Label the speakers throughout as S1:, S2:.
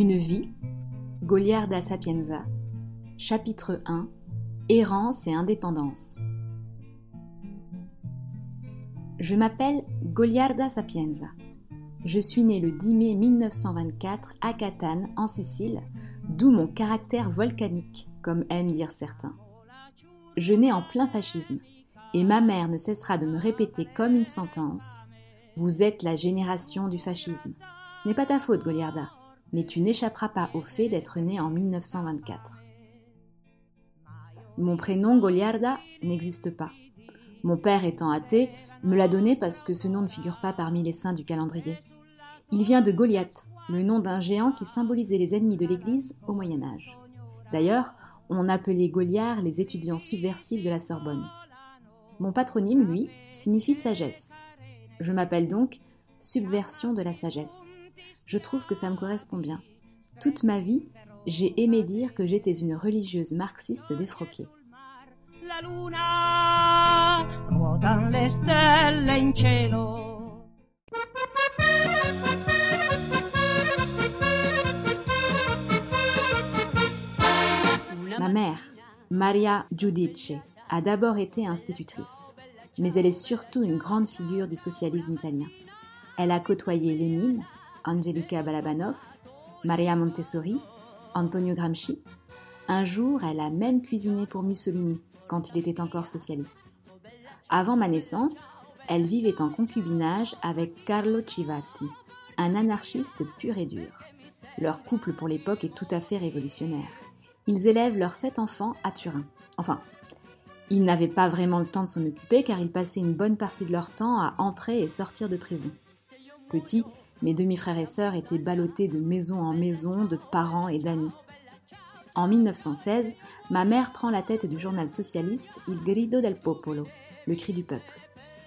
S1: Une vie, Goliarda Sapienza, chapitre 1 Errance et indépendance. Je m'appelle Goliarda Sapienza. Je suis née le 10 mai 1924 à Catane, en Sicile, d'où mon caractère volcanique, comme aiment dire certains. Je nais en plein fascisme, et ma mère ne cessera de me répéter comme une sentence Vous êtes la génération du fascisme. Ce n'est pas ta faute, Goliarda, mais tu n'échapperas pas au fait d'être née en 1924. Mon prénom, Goliarda, n'existe pas. Mon père étant athée, me l'a donné parce que ce nom ne figure pas parmi les saints du calendrier. Il vient de Goliath, le nom d'un géant qui symbolisait les ennemis de l'Église au Moyen Âge. D'ailleurs, on appelait Goliard les étudiants subversifs de la Sorbonne. Mon patronyme, lui, signifie sagesse. Je m'appelle donc Subversion de la sagesse. Je trouve que ça me correspond bien. Toute ma vie, j'ai aimé dire que j'étais une religieuse marxiste défroquée. Ma mère, Maria Giudice, a d'abord été institutrice, mais elle est surtout une grande figure du socialisme italien. Elle a côtoyé Lénine, Angelica Balabanov, Maria Montessori, Antonio Gramsci. Un jour, elle a même cuisiné pour Mussolini quand il était encore socialiste. Avant ma naissance, elle vivait en concubinage avec Carlo Civati, un anarchiste pur et dur. Leur couple pour l'époque est tout à fait révolutionnaire. Ils élèvent leurs sept enfants à Turin. Enfin, ils n'avaient pas vraiment le temps de s'en occuper car ils passaient une bonne partie de leur temps à entrer et sortir de prison. Petits, mes demi-frères et sœurs étaient ballottés de maison en maison, de parents et d'amis. En 1916, ma mère prend la tête du journal socialiste Il Grido del Popolo, le cri du peuple.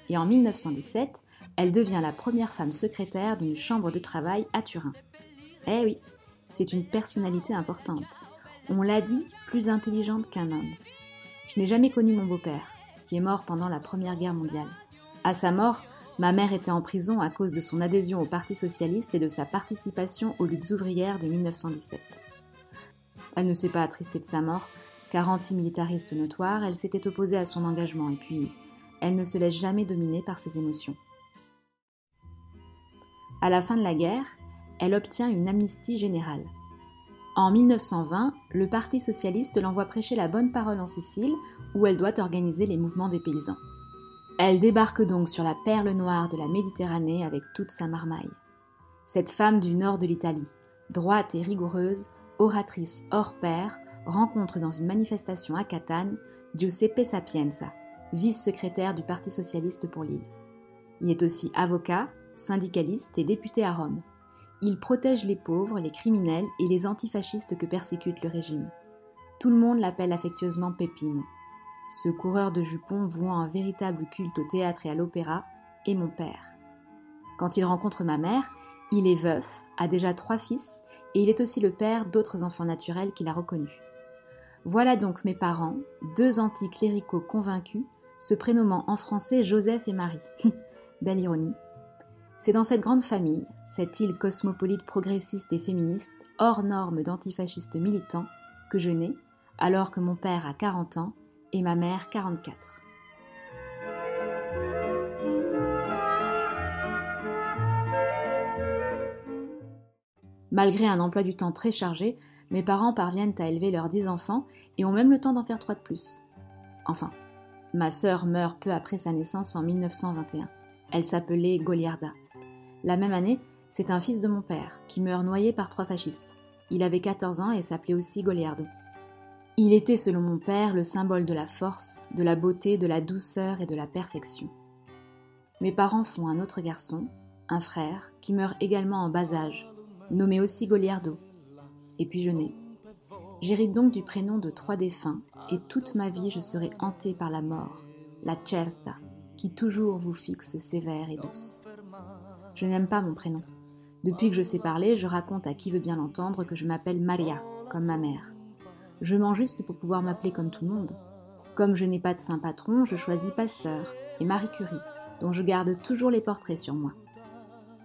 S1: Et en 1917, elle devient la première femme secrétaire d'une chambre de travail à Turin. Eh oui, c'est une personnalité importante on l'a dit, plus intelligente qu'un homme. Je n'ai jamais connu mon beau-père, qui est mort pendant la Première Guerre mondiale. À sa mort, ma mère était en prison à cause de son adhésion au Parti socialiste et de sa participation aux luttes ouvrières de 1917. Elle ne s'est pas attristée de sa mort, car antimilitariste notoire, elle s'était opposée à son engagement et puis elle ne se laisse jamais dominer par ses émotions. À la fin de la guerre, elle obtient une amnistie générale. En 1920, le Parti socialiste l'envoie prêcher la bonne parole en Sicile, où elle doit organiser les mouvements des paysans. Elle débarque donc sur la perle noire de la Méditerranée avec toute sa marmaille. Cette femme du nord de l'Italie, droite et rigoureuse, oratrice hors pair, rencontre dans une manifestation à Catane Giuseppe Sapienza, vice-secrétaire du Parti socialiste pour l'île. Il est aussi avocat, syndicaliste et député à Rome. Il protège les pauvres, les criminels et les antifascistes que persécute le régime. Tout le monde l'appelle affectueusement Pépine. Ce coureur de jupons vouant un véritable culte au théâtre et à l'opéra est mon père. Quand il rencontre ma mère, il est veuf, a déjà trois fils, et il est aussi le père d'autres enfants naturels qu'il a reconnus. Voilà donc mes parents, deux anticléricaux convaincus, se prénommant en français Joseph et Marie. Belle ironie. C'est dans cette grande famille, cette île cosmopolite progressiste et féministe, hors norme d'antifascistes militants, que je nais, alors que mon père a 40 ans et ma mère 44. Malgré un emploi du temps très chargé, mes parents parviennent à élever leurs 10 enfants et ont même le temps d'en faire trois de plus. Enfin, ma sœur meurt peu après sa naissance en 1921. Elle s'appelait Goliarda. La même année, c'est un fils de mon père qui meurt noyé par trois fascistes. Il avait 14 ans et s'appelait aussi Goliardo. Il était, selon mon père, le symbole de la force, de la beauté, de la douceur et de la perfection. Mes parents font un autre garçon, un frère, qui meurt également en bas âge, nommé aussi Goliardo. Et puis je nais. J'hérite donc du prénom de trois défunts, et toute ma vie je serai hantée par la mort, la certa, qui toujours vous fixe sévère et douce. Je n'aime pas mon prénom. Depuis que je sais parler, je raconte à qui veut bien l'entendre que je m'appelle Maria, comme ma mère. Je mens juste pour pouvoir m'appeler comme tout le monde. Comme je n'ai pas de saint patron, je choisis Pasteur et Marie Curie, dont je garde toujours les portraits sur moi.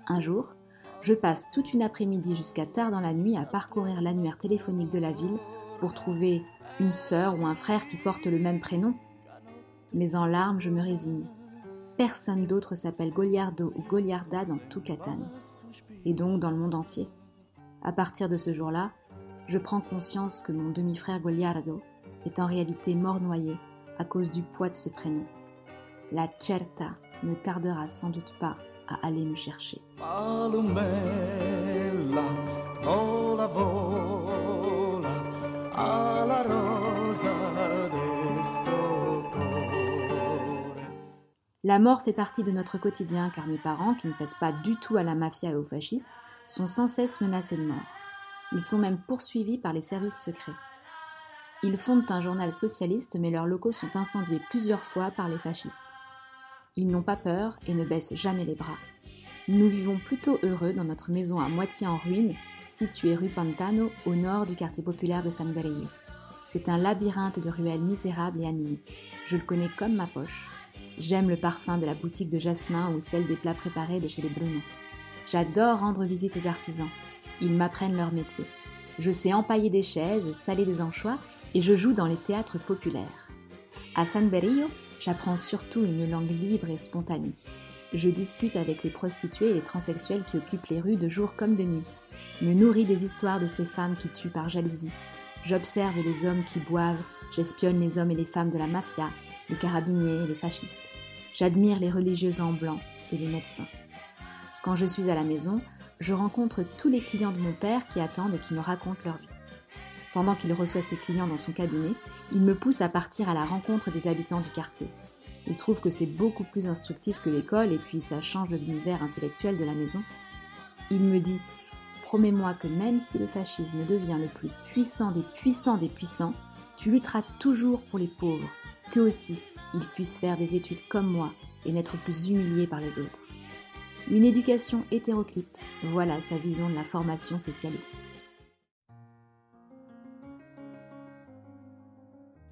S1: Un jour, je passe toute une après-midi jusqu'à tard dans la nuit à parcourir l'annuaire téléphonique de la ville pour trouver une sœur ou un frère qui porte le même prénom. Mais en larmes, je me résigne. Personne d'autre s'appelle Goliardo ou Goliarda dans tout Catane, et donc dans le monde entier. À partir de ce jour-là, je prends conscience que mon demi-frère Goliardo est en réalité mort noyé à cause du poids de ce prénom. La certa ne tardera sans doute pas à aller me chercher. La mort fait partie de notre quotidien car mes parents, qui ne plaisent pas du tout à la mafia et aux fascistes, sont sans cesse menacés de mort. Ils sont même poursuivis par les services secrets. Ils fondent un journal socialiste mais leurs locaux sont incendiés plusieurs fois par les fascistes. Ils n'ont pas peur et ne baissent jamais les bras. Nous vivons plutôt heureux dans notre maison à moitié en ruine, située rue Pantano, au nord du quartier populaire de San Berrio. C'est un labyrinthe de ruelles misérables et animées. Je le connais comme ma poche. J'aime le parfum de la boutique de Jasmin ou celle des plats préparés de chez les Bruno. J'adore rendre visite aux artisans. Ils m'apprennent leur métier. Je sais empailler des chaises, saler des anchois et je joue dans les théâtres populaires. À San Berrio, j'apprends surtout une langue libre et spontanée. Je discute avec les prostituées et les transsexuels qui occupent les rues de jour comme de nuit. Me nourris des histoires de ces femmes qui tuent par jalousie. J'observe les hommes qui boivent, j'espionne les hommes et les femmes de la mafia, les carabiniers et les fascistes. J'admire les religieuses en blanc et les médecins. Quand je suis à la maison, je rencontre tous les clients de mon père qui attendent et qui me racontent leur vie. Pendant qu'il reçoit ses clients dans son cabinet, il me pousse à partir à la rencontre des habitants du quartier. Il trouve que c'est beaucoup plus instructif que l'école et puis ça change l'univers intellectuel de la maison. Il me dit Promets-moi que même si le fascisme devient le plus puissant des puissants des puissants, tu lutteras toujours pour les pauvres, que aussi ils puissent faire des études comme moi et n'être plus humiliés par les autres. Une éducation hétéroclite, voilà sa vision de la formation socialiste.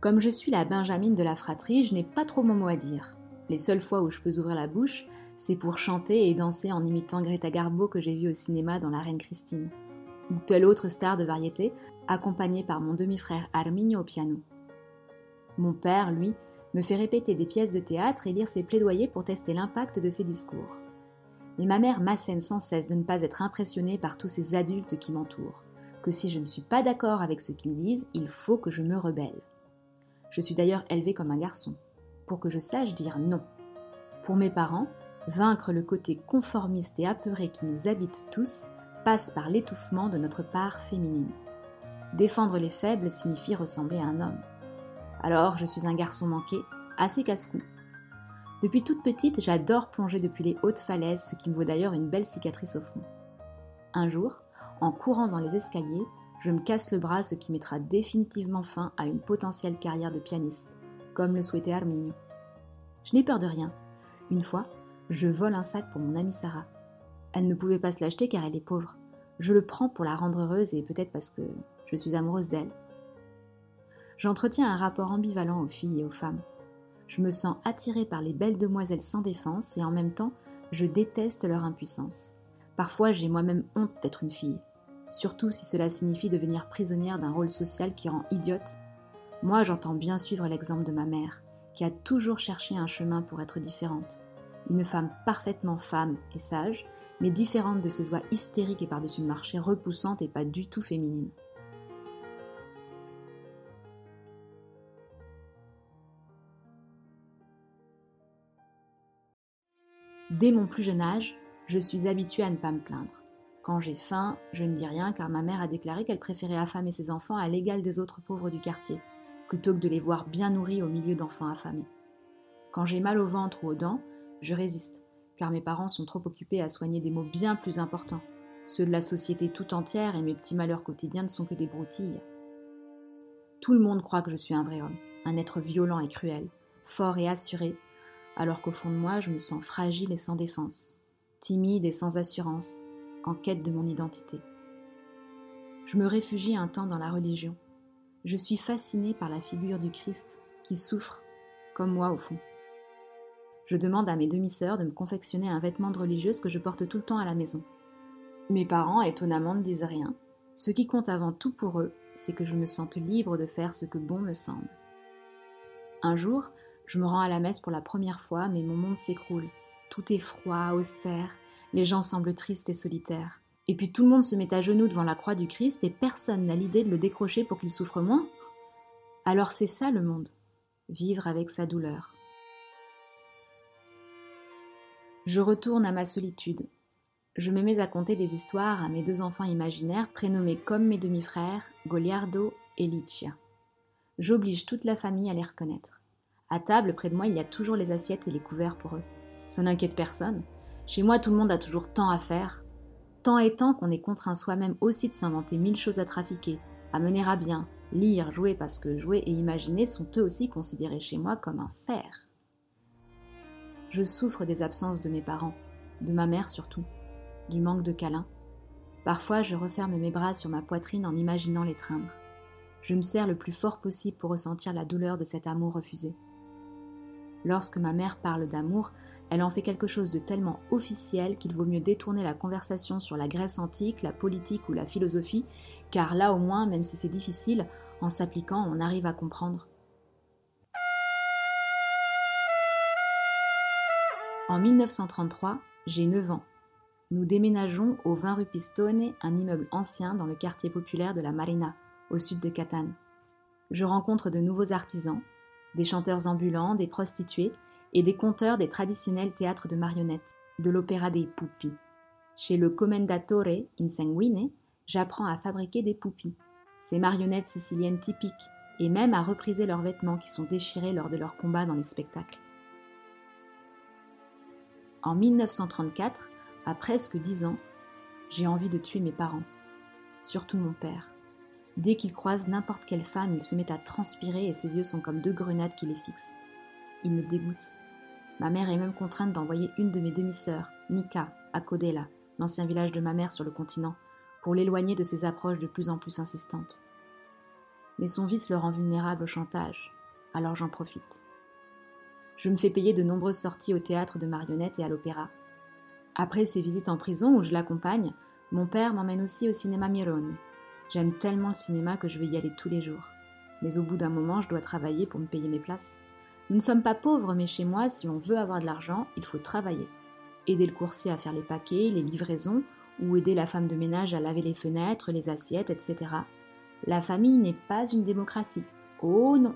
S1: Comme je suis la Benjamine de la fratrie, je n'ai pas trop mon mot à dire. Les seules fois où je peux ouvrir la bouche, c'est pour chanter et danser en imitant Greta Garbo que j'ai vue au cinéma dans La Reine Christine, ou telle autre star de variété, accompagnée par mon demi-frère Arminio au piano. Mon père, lui, me fait répéter des pièces de théâtre et lire ses plaidoyers pour tester l'impact de ses discours. Mais ma mère m'assène sans cesse de ne pas être impressionnée par tous ces adultes qui m'entourent, que si je ne suis pas d'accord avec ce qu'ils disent, il faut que je me rebelle. Je suis d'ailleurs élevée comme un garçon, pour que je sache dire non. Pour mes parents, vaincre le côté conformiste et apeuré qui nous habite tous passe par l'étouffement de notre part féminine. Défendre les faibles signifie ressembler à un homme. Alors, je suis un garçon manqué, assez casse-cou. Depuis toute petite, j'adore plonger depuis les hautes falaises, ce qui me vaut d'ailleurs une belle cicatrice au front. Un jour, en courant dans les escaliers, je me casse le bras, ce qui mettra définitivement fin à une potentielle carrière de pianiste, comme le souhaitait Arminio. Je n'ai peur de rien. Une fois, je vole un sac pour mon amie Sarah. Elle ne pouvait pas se l'acheter car elle est pauvre. Je le prends pour la rendre heureuse et peut-être parce que je suis amoureuse d'elle. J'entretiens un rapport ambivalent aux filles et aux femmes. Je me sens attirée par les belles demoiselles sans défense et en même temps, je déteste leur impuissance. Parfois, j'ai moi-même honte d'être une fille surtout si cela signifie devenir prisonnière d'un rôle social qui rend idiote. Moi, j'entends bien suivre l'exemple de ma mère, qui a toujours cherché un chemin pour être différente. Une femme parfaitement femme et sage, mais différente de ses oies hystériques et par-dessus le marché, repoussantes et pas du tout féminines. Dès mon plus jeune âge, je suis habituée à ne pas me plaindre. Quand j'ai faim, je ne dis rien car ma mère a déclaré qu'elle préférait affamer ses enfants à l'égal des autres pauvres du quartier, plutôt que de les voir bien nourris au milieu d'enfants affamés. Quand j'ai mal au ventre ou aux dents, je résiste, car mes parents sont trop occupés à soigner des maux bien plus importants. Ceux de la société tout entière et mes petits malheurs quotidiens ne sont que des broutilles. Tout le monde croit que je suis un vrai homme, un être violent et cruel, fort et assuré, alors qu'au fond de moi je me sens fragile et sans défense, timide et sans assurance, en quête de mon identité. Je me réfugie un temps dans la religion. Je suis fascinée par la figure du Christ qui souffre, comme moi au fond. Je demande à mes demi-sœurs de me confectionner un vêtement de religieuse que je porte tout le temps à la maison. Mes parents, étonnamment, ne disent rien. Ce qui compte avant tout pour eux, c'est que je me sente libre de faire ce que bon me semble. Un jour, je me rends à la messe pour la première fois, mais mon monde s'écroule. Tout est froid, austère, les gens semblent tristes et solitaires. Et puis tout le monde se met à genoux devant la croix du Christ et personne n'a l'idée de le décrocher pour qu'il souffre moins. Alors c'est ça le monde, vivre avec sa douleur. Je retourne à ma solitude. Je me mets à conter des histoires à mes deux enfants imaginaires prénommés comme mes demi-frères, Goliardo et Licia. J'oblige toute la famille à les reconnaître. À table, près de moi, il y a toujours les assiettes et les couverts pour eux. Ça n'inquiète personne. Chez moi, tout le monde a toujours tant à faire. Tant et tant qu'on est contraint soi-même aussi de s'inventer mille choses à trafiquer, à mener à bien, lire, jouer, parce que jouer et imaginer sont eux aussi considérés chez moi comme un faire. Je souffre des absences de mes parents, de ma mère surtout, du manque de câlins. Parfois, je referme mes bras sur ma poitrine en imaginant l'étreindre. Je me serre le plus fort possible pour ressentir la douleur de cet amour refusé. Lorsque ma mère parle d'amour, elle en fait quelque chose de tellement officiel qu'il vaut mieux détourner la conversation sur la Grèce antique, la politique ou la philosophie, car là au moins, même si c'est difficile, en s'appliquant, on arrive à comprendre. En 1933, j'ai 9 ans. Nous déménageons au 20 rue Pistone, un immeuble ancien dans le quartier populaire de la Marina, au sud de Catane. Je rencontre de nouveaux artisans, des chanteurs ambulants, des prostituées et des conteurs des traditionnels théâtres de marionnettes, de l'opéra dei Pupi. Chez le Commendatore in Sanguine, j'apprends à fabriquer des poupis, ces marionnettes siciliennes typiques, et même à repriser leurs vêtements qui sont déchirés lors de leurs combats dans les spectacles. En 1934, à presque dix ans, j'ai envie de tuer mes parents, surtout mon père. Dès qu'il croise n'importe quelle femme, il se met à transpirer et ses yeux sont comme deux grenades qui les fixent. Il me dégoûte. Ma mère est même contrainte d'envoyer une de mes demi-sœurs, Nika, à Kodela, l'ancien village de ma mère sur le continent, pour l'éloigner de ses approches de plus en plus insistantes. Mais son vice le rend vulnérable au chantage, alors j'en profite. Je me fais payer de nombreuses sorties au théâtre de marionnettes et à l'opéra. Après ces visites en prison où je l'accompagne, mon père m'emmène aussi au cinéma Mironi. J'aime tellement le cinéma que je vais y aller tous les jours. Mais au bout d'un moment, je dois travailler pour me payer mes places. Nous ne sommes pas pauvres, mais chez moi, si on veut avoir de l'argent, il faut travailler. Aider le coursier à faire les paquets, les livraisons, ou aider la femme de ménage à laver les fenêtres, les assiettes, etc. La famille n'est pas une démocratie. Oh non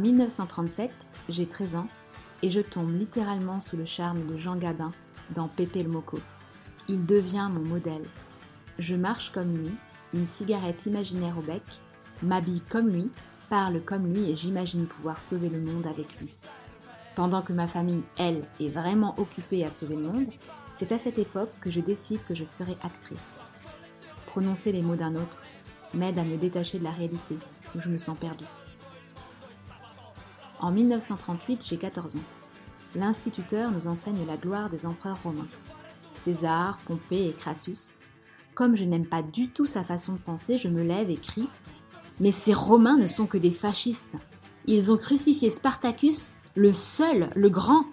S1: 1937, j'ai 13 ans et je tombe littéralement sous le charme de Jean Gabin dans Pépé le Moco. Il devient mon modèle. Je marche comme lui, une cigarette imaginaire au bec, m'habille comme lui, parle comme lui et j'imagine pouvoir sauver le monde avec lui. Pendant que ma famille, elle, est vraiment occupée à sauver le monde, c'est à cette époque que je décide que je serai actrice. Prononcer les mots d'un autre m'aide à me détacher de la réalité où je me sens perdue. En 1938, j'ai 14 ans. L'instituteur nous enseigne la gloire des empereurs romains. César, Pompée et Crassus. Comme je n'aime pas du tout sa façon de penser, je me lève et crie Mais ces Romains ne sont que des fascistes. Ils ont crucifié Spartacus, le seul, le grand.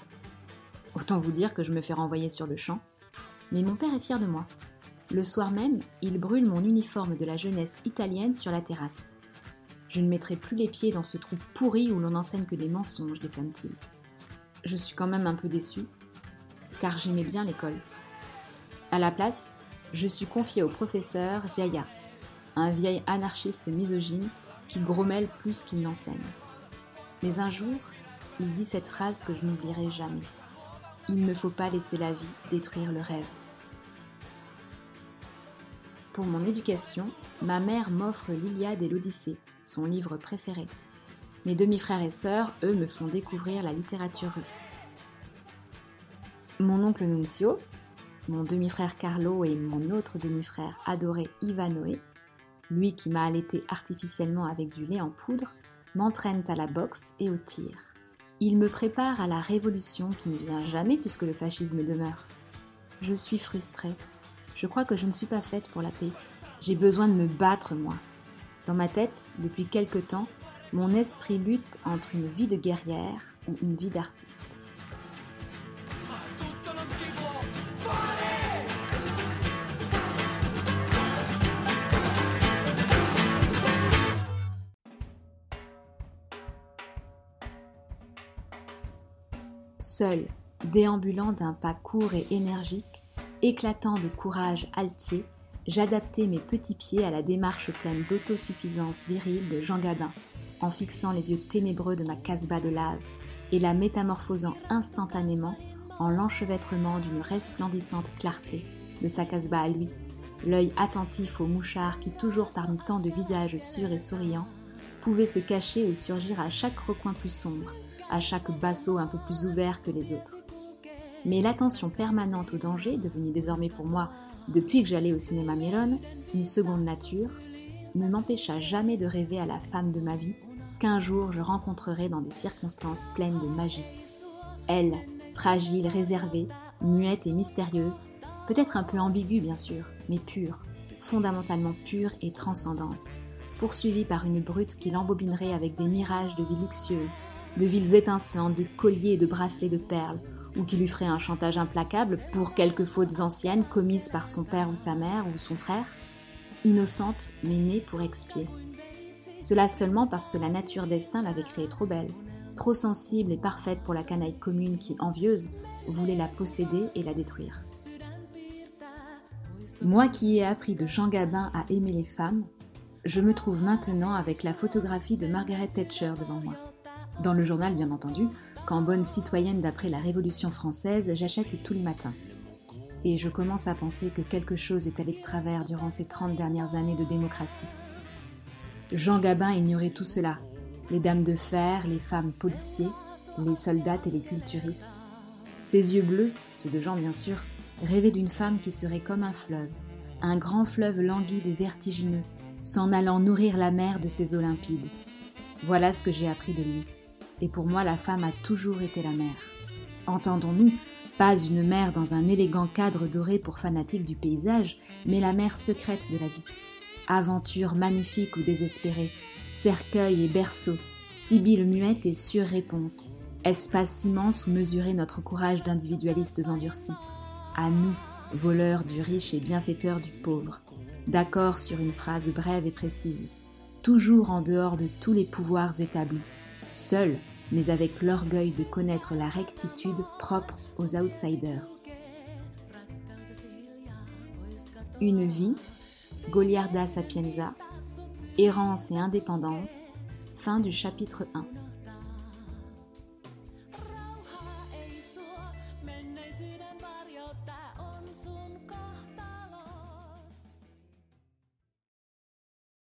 S1: Autant vous dire que je me fais renvoyer sur le champ. Mais mon père est fier de moi. Le soir même, il brûle mon uniforme de la jeunesse italienne sur la terrasse. Je ne mettrai plus les pieds dans ce trou pourri où l'on n'enseigne que des mensonges, déclame-t-il. Je suis quand même un peu déçue, car j'aimais bien l'école. À la place, je suis confiée au professeur Jaya, un vieil anarchiste misogyne qui grommelle plus qu'il n'enseigne. Mais un jour, il dit cette phrase que je n'oublierai jamais. Il ne faut pas laisser la vie détruire le rêve. Pour mon éducation, ma mère m'offre l'Iliade et l'Odyssée, son livre préféré. Mes demi-frères et sœurs, eux, me font découvrir la littérature russe. Mon oncle Nunzio, mon demi-frère Carlo et mon autre demi-frère adoré Ivanoé, lui qui m'a allaité artificiellement avec du lait en poudre, m'entraînent à la boxe et au tir. Ils me préparent à la révolution qui ne vient jamais puisque le fascisme demeure. Je suis frustrée, Je crois que je ne suis pas faite pour la paix. J'ai besoin de me battre, moi. Dans ma tête, depuis quelque temps, mon esprit lutte entre une vie de guerrière ou une vie d'artiste. Seul, déambulant d'un pas court et énergique, éclatant de courage altier, j'adaptais mes petits pieds à la démarche pleine d'autosuffisance virile de Jean Gabin, en fixant les yeux ténébreux de ma casbah de lave et la métamorphosant instantanément en l'enchevêtrement d'une resplendissante clarté de sa casbah à lui, l'œil attentif aux mouchards qui, toujours parmi tant de visages sûrs et souriants, pouvaient se cacher ou surgir à chaque recoin plus sombre, à chaque basseau un peu plus ouvert que les autres. Mais l'attention permanente au danger, devenue désormais pour moi, depuis que j'allais au cinéma Méron, une seconde nature, ne m'empêcha jamais de rêver à la femme de ma vie qu'un jour je rencontrerai dans des circonstances pleines de magie. Elle, fragile, réservée, muette et mystérieuse, peut-être un peu ambiguë bien sûr, mais pure, fondamentalement pure et transcendante, poursuivie par une brute qui l'embobinerait avec des mirages de vie luxueuse, de villes étincelantes, de colliers et de bracelets de perles, ou qui lui ferait un chantage implacable pour quelques fautes anciennes commises par son père ou sa mère ou son frère, innocente mais née pour expier. Cela seulement parce que la nature destin l'avait créée trop belle, trop sensible et parfaite pour la canaille commune qui, envieuse, voulait la posséder et la détruire. Moi qui ai appris de Jean Gabin à aimer les femmes, je me trouve maintenant avec la photographie de Margaret Thatcher devant moi. Dans le journal, bien entendu, qu'en bonne citoyenne d'après la Révolution française, j'achète tous les matins. Et je commence à penser que quelque chose est allé de travers durant ces 30 dernières années de démocratie. Jean Gabin ignorait tout cela. Les dames de fer, les femmes policiers, les soldates et les culturistes. Ses yeux bleus, ceux de Jean bien sûr, rêvaient d'une femme qui serait comme un fleuve, un grand fleuve languide et vertigineux, s'en allant nourrir la mer de ses eaux limpides. Voilà ce que j'ai appris de lui. Et pour moi, la femme a toujours été la mère. Entendons-nous, pas une mère dans un élégant cadre doré pour fanatiques du paysage, mais la mère secrète de la vie aventure magnifique ou désespérée, cercueil et berceau, sibylle muette et surréponse, espace immense où mesurer notre courage d'individualistes endurcis. À nous, voleurs du riche et bienfaiteurs du pauvre, d'accord sur une phrase brève et précise, toujours en dehors de tous les pouvoirs établis, seuls, mais avec l'orgueil de connaître la rectitude propre aux outsiders. Une vie Goliarda Sapienza, Errance et indépendance, fin du chapitre 1.